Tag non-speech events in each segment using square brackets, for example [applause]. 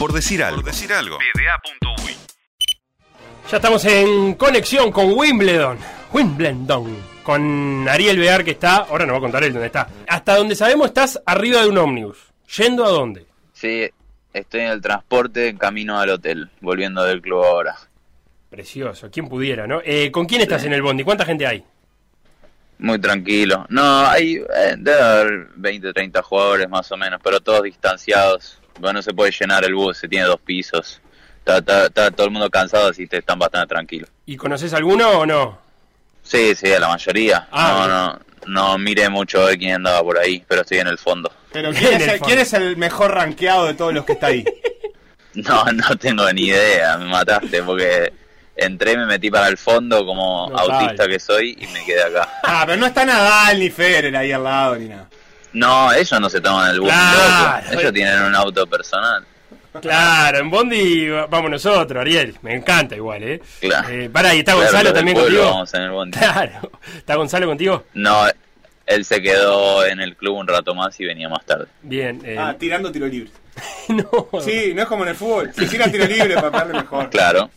Por decir algo. Por decir algo. Ya estamos en conexión con Wimbledon. Wimbledon. Con Ariel Bear que está, ahora nos va a contar él dónde está. Hasta donde sabemos estás arriba de un ómnibus. ¿Yendo a dónde? Sí, estoy en el transporte en camino al hotel, volviendo del club ahora. Precioso, quién pudiera, ¿no? Eh, ¿Con quién estás en el bondi? ¿Cuánta gente hay? Muy tranquilo. No, hay, eh, debe haber 20, 30 jugadores más o menos, pero todos distanciados. Bueno, no se puede llenar el bus, se tiene dos pisos. Está, está- está todo el mundo cansado, así que están bastante tranquilos. ¿Y conoces alguno o no? Sí, sí, a la mayoría. Ah, no, no, no miré mucho de quién andaba por ahí, pero estoy en el fondo. Pero [laughs] ¿quién es, el el, fondo. quién es el mejor rankeado de todos los que está ahí? [laughs] No, no tengo ni idea, me mataste, porque entré, me metí para el fondo como autista que soy y me quedé acá. Ah, pero no está Nadal ni Federer ahí al lado ni nada. No, ellos no se toman el bus, Claro. loco. ellos tienen un auto personal. Claro, en bondi va- vamos nosotros, Ariel. Me encanta igual, ¿eh? Claro. Eh, pará, ¿y está Claro, Gonzalo también contigo? Vamos en el bondi. Claro. ¿Está Gonzalo contigo? No, él se quedó en el club un rato más y venía más tarde. Bien. eh, Ah, tirando tiro libre. [laughs] no. Sí, no es como en el fútbol. Si tira tiro libre para pegarle mejor. Claro,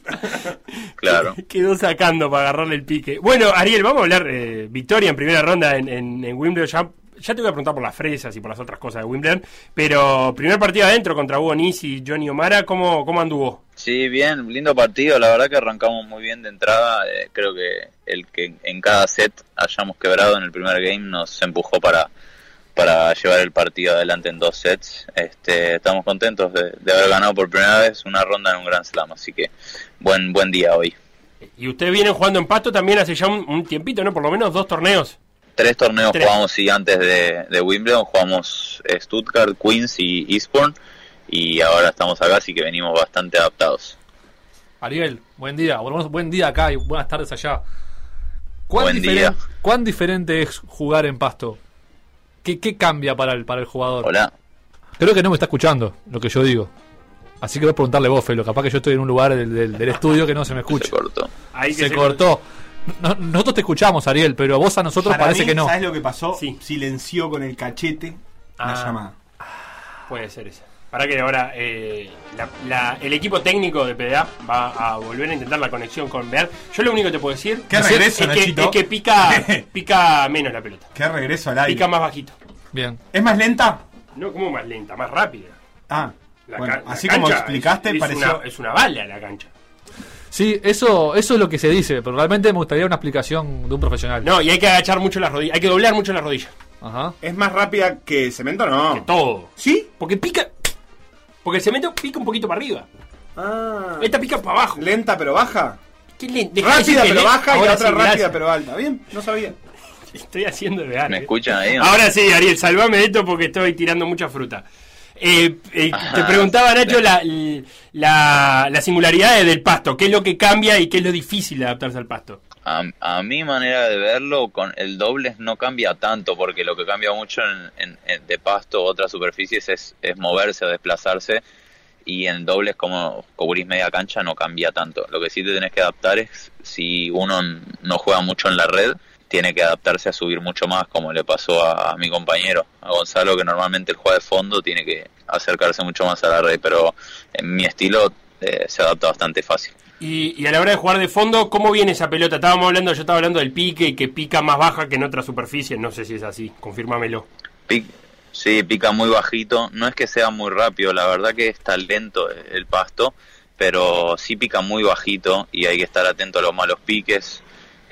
claro. [laughs] Quedó sacando para agarrarle el pique. Bueno, Ariel, vamos a hablar eh, victoria en primera ronda en, en, en Wimbledon. Ya, ya te voy a preguntar por las fresas y por las otras cosas de Wimbledon. Pero primer partido adentro contra Hugo Nis y Johnny O'Mara, ¿cómo, ¿cómo anduvo? Sí, bien, lindo partido. La verdad que arrancamos muy bien de entrada. Eh, creo que el que en cada set hayamos quebrado en el primer game nos empujó para, para llevar el partido adelante en dos sets. Este, estamos contentos de, de haber ganado por primera vez una ronda en un Grand Slam, así que buen buen día hoy. Y ustedes vienen jugando en pasto también hace ya un, un tiempito, ¿no? Por lo menos dos torneos. Tres torneos Tres. jugamos sí, antes de, de Wimbledon, jugamos eh, Stuttgart, Queens y Eastbourne y ahora estamos acá, así que venimos bastante adaptados. Ariel, buen día. Buen día acá y buenas tardes allá. ¿Cuán, Buen diferen- día. ¿Cuán diferente es jugar en pasto? ¿Qué, qué cambia para el, para el jugador? Hola. Creo que no me está escuchando lo que yo digo. Así que voy a preguntarle vos, Felo. Capaz que yo estoy en un lugar del, del- del estudio que no se me Se escucha. cortó. Ahí que Se cortó. No- nosotros te escuchamos, Ariel, pero vos a nosotros Para parece mí, que no. ¿Sabes lo que pasó? Sí. Silenció con el cachete Ah. la llamada. Puede ser eso. Para que ahora eh, la- la- el equipo técnico de PDA va a volver a intentar la conexión con Bear. Yo lo único que te puedo decir Qué es, regreso, es que, es que pica, [laughs] pica menos la pelota. Qué regreso al aire. Pica más bajito. Bien. ¿Es más lenta? No como más lenta, más rápida. Ah, La bueno, ca- la así como explicaste, es, es pareció. Una, es una bala la cancha. Sí, eso, eso es lo que se dice, pero realmente me gustaría una explicación de un profesional. No, y hay que agachar mucho las rodillas. Hay que doblar mucho las rodillas. Ajá. ¿Es más rápida que cemento o no? Todo. ¿Sí? Porque pica. Porque el cemento pica un poquito para arriba. Ah. Esta pica para abajo. ¿Lenta pero baja? ¿Qué le- dejá de decir Rápida que pero baja y Ahora la otra sí, rápida gracias. pero alta. Bien, no sabía. [laughs] Estoy haciendo de ¿Me eh. escuchan ahí? no? Ahora sí, Ariel, salvame de esto porque estoy tirando mucha fruta. Eh, eh, te preguntaba, Nacho, la, la, la singularidad del pasto. ¿Qué es lo que cambia y qué es lo difícil de adaptarse al pasto? A, a mi manera de verlo, con el dobles no cambia tanto, porque lo que cambia mucho en, en- en- de pasto u otras superficies es, es moverse o desplazarse, y en dobles como cubrís media cancha no cambia tanto. Lo que sí te tenés que adaptar es, si uno no juega mucho en la red, tiene que adaptarse a subir mucho más, como le pasó a, a mi compañero, a Gonzalo, que normalmente el juega de fondo, tiene que acercarse mucho más a la red, pero en mi estilo eh, se adapta bastante fácil. Y, y a la hora de jugar de fondo, ¿cómo viene esa pelota? Estábamos hablando, yo estaba hablando del pique y que pica más baja que en otras superficies. No sé si es así, confírmamelo. Pic- sí, pica muy bajito. No es que sea muy rápido, la verdad que está lento el pasto, pero sí pica muy bajito y hay que estar atento a los malos piques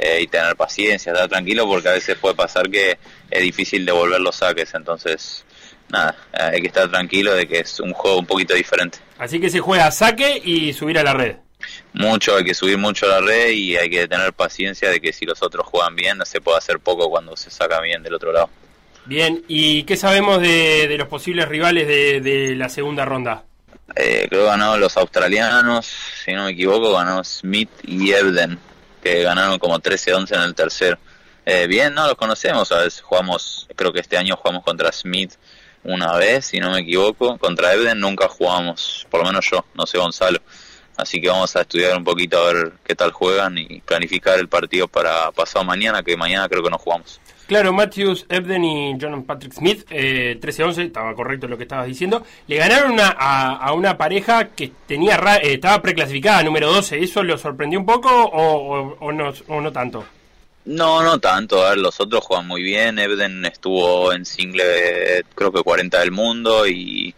eh, y tener paciencia, estar tranquilo porque a veces puede pasar que es difícil devolver los saques. Entonces, nada, hay que estar tranquilo de que es un juego un poquito diferente. Así que se juega a saque y subir a la red. Mucho, hay que subir mucho la red y hay que tener paciencia de que si los otros juegan bien, se puede hacer poco cuando se saca bien del otro lado. Bien, ¿y qué sabemos de, de los posibles rivales de, de la segunda ronda? Eh, creo que ganaron los australianos, si no me equivoco, ganó Smith y Ebden, que ganaron como 13-11 en el tercer. Eh, bien, no los conocemos, a veces jugamos, creo que este año jugamos contra Smith una vez, si no me equivoco, contra Ebden nunca jugamos, por lo menos yo, no sé Gonzalo. Así que vamos a estudiar un poquito a ver qué tal juegan y planificar el partido para pasado mañana, que mañana creo que no jugamos. Claro, Matthews, Ebden y John Patrick Smith, eh, 13-11, estaba correcto lo que estabas diciendo, le ganaron una- a, a una pareja que tenía ra- eh, estaba preclasificada, número 12. ¿Eso lo sorprendió un poco o, o- no, no tanto? No, no tanto. Los otros juegan muy bien. Ebden estuvo en single, creo que 40 del mundo. Y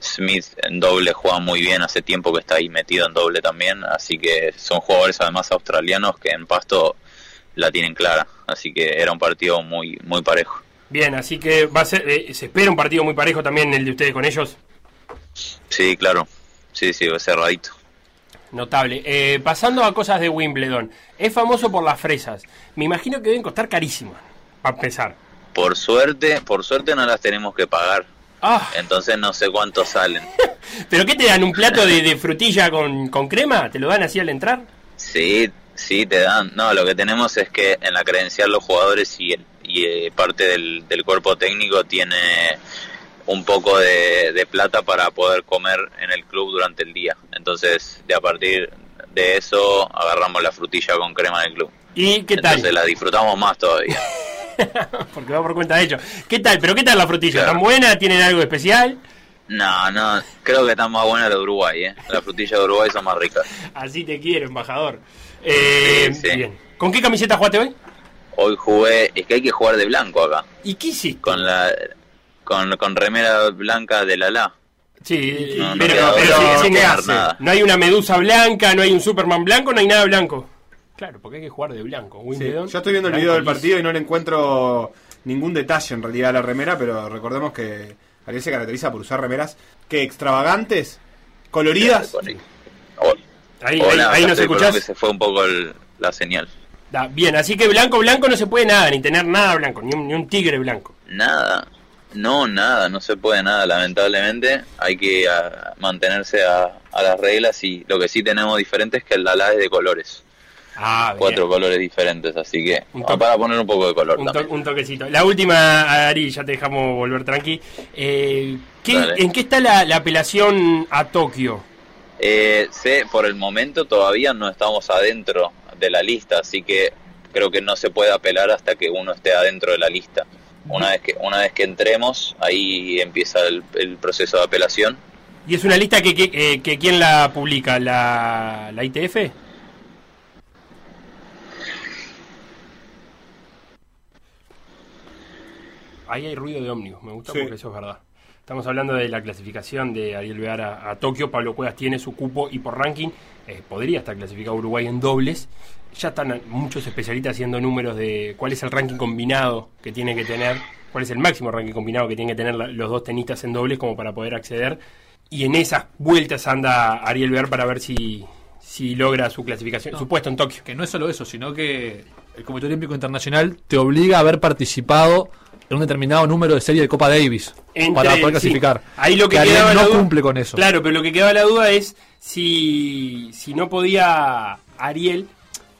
Smith en doble juega muy bien. Hace tiempo que está ahí metido en doble también. Así que son jugadores además australianos que en pasto la tienen clara. Así que era un partido muy, muy parejo. Bien, así que va a ser, eh, se espera un partido muy parejo también el de ustedes con ellos. Sí, claro. Sí, sí, cerradito. Notable. Eh, pasando a cosas de Wimbledon, es famoso por las fresas. Me imagino que deben costar carísimas, para empezar. Por suerte, por suerte no las tenemos que pagar. Ah, Entonces no sé cuánto salen. [laughs] ¿pero qué te dan? ¿Un plato de, de frutilla con, con crema? ¿Te lo dan así al entrar? Sí, sí, te dan. No, lo que tenemos es que en la credencial los jugadores y, el- y eh, parte del, del cuerpo técnico tiene un poco de, de plata para poder comer en el club durante el día. Entonces, de a partir de eso, agarramos la frutilla con crema del club. ¿Y qué tal? Entonces la disfrutamos más todavía. [laughs] Porque va por cuenta de ellos. ¿Qué tal? ¿Pero qué tal la frutilla? Claro. ¿Tan buena? ¿Tienen algo especial? No, no, creo que está más buena la de Uruguay, ¿eh? Las frutillas de Uruguay son más ricas. Así te quiero, embajador. Eh, Sí, sí. Bien. ¿Con qué camiseta jugaste hoy? Hoy jugué, es que hay que jugar de blanco acá, ¿Y qué hiciste? con la con, con remera blanca de la la. Sí, No, no pero, sí, no sí, hay una medusa blanca, no hay un Superman blanco, no hay nada blanco. Claro, porque hay que jugar de blanco. Sí, Yo estoy viendo el video del partido y no le encuentro ningún detalle en realidad a la remera, pero recordemos que Ariel se caracteriza por usar remeras que extravagantes, coloridas. Por ahí. Hola. Ahí, ahí, nos escuchás. se fue un poco el- la señal. Da, bien, así que blanco, blanco no se puede nada, ni tener nada blanco, ni un, ni un tigre blanco. Nada, no, nada, no se puede nada, lamentablemente. Hay que ah, mantenerse a, a las reglas y lo que sí tenemos diferente es que el Lala es de colores. Ah, bien. Cuatro colores diferentes, así que ah, toque. para poner un poco de color Un, to- un toquecito. La última, Ari, ya te dejamos volver tranqui. Eh, ¿qué-. ¿En qué está la, la apelación a Tokio? Eh, sé, por el momento todavía no estamos adentro de la lista, así que creo que no se puede apelar hasta que uno esté adentro de la lista. Una vez que una vez que entremos, ahí empieza el, el proceso de apelación. ¿Y es una lista que, que, eh, que quién la publica? ¿La, la ITF? Ahí hay ruido de ómnibus, me gusta Sí. porque eso es verdad. Estamos hablando de la clasificación de Ariel Vear a, a Tokio. Pablo Cuevas tiene su cupo y por ranking eh, podría estar clasificado Uruguay en dobles. Ya están muchos especialistas haciendo números de cuál es el ranking combinado que tiene que tener, cuál es el máximo ranking combinado que tienen que tener la- los dos tenistas en dobles como para poder acceder. Y en esas vueltas anda Ariel Vear para ver si, si logra su clasificación, su puesto en Tokio. Que no es solo eso, sino que el Comité Olímpico Internacional te obliga a haber participado en un determinado número de serie de Copa Davis Entre- para poder sí. clasificar. Ahí lo que, quedaba la no duda- cumple con eso. Claro, pero lo que quedaba la duda es si, si no podía Ariel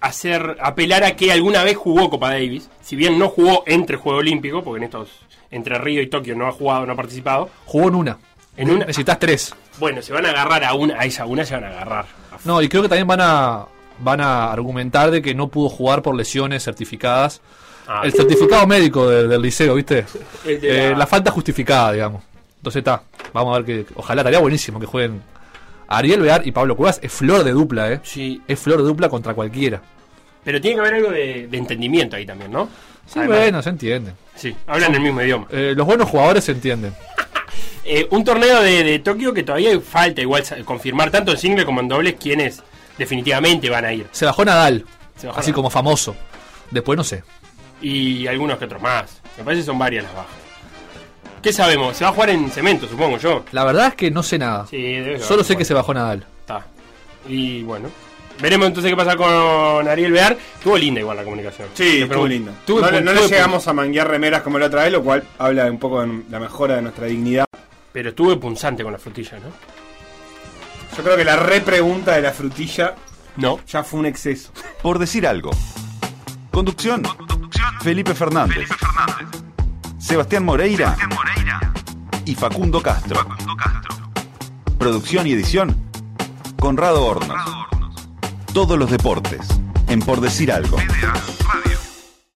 hacer apelar a que alguna vez jugó Copa Davis, si bien no jugó entre Juego Olímpico, porque en estos entre Río y Tokio no ha jugado, no ha participado. Jugó en una. En una- Necesitas tres. Bueno, se van a agarrar a una, a esa una se van a agarrar. No, y creo que también van a van a argumentar de que no pudo jugar por lesiones certificadas. Ah. el certificado médico de- del liceo, ¿viste? [laughs] De Eh, la- la... falta justificada, digamos. Entonces está. Vamos a ver que. Ojalá estaría buenísimo que jueguen Ariel Bear y Pablo Cuevas. Es flor de dupla, ¿eh? Sí, Es flor de dupla contra cualquiera. pero tiene que haber algo de, de entendimiento ahí también, ¿no? Sí, Además- bueno, se entiende. Sí, hablan el mismo idioma. Eh, los buenos jugadores se entienden. [laughs] Eh, un torneo de, de Tokio que todavía falta igual confirmar tanto en single como en dobles quienes definitivamente van a ir. Se bajó Nadal, Se bajó así Nadal. como famoso. Después no sé. Y algunos que otros más. Me parece que son varias las bajas. ¿Qué sabemos? Se va a jugar en cemento, supongo yo. La verdad es que no sé nada. Sí, debe Solo sé que se bajó Nadal. Está. Y bueno. Veremos entonces qué pasa con Ariel Bear. Estuvo linda igual la comunicación. Sí, Te estuvo pregunto. lindo. Tuve no le- tuve llegamos a manguear remeras como la otra vez, lo cual habla un poco de la mejora de nuestra dignidad. Pero estuve punzante con la frutilla, ¿no? Yo creo que la repregunta de la frutilla No. ya fue un exceso. Por decir algo. Conducción. Felipe Fernández. Sebastián Moreira. Y Facundo Castro. Producción y edición. Conrado Hornos. Todos los deportes. En Por decir algo.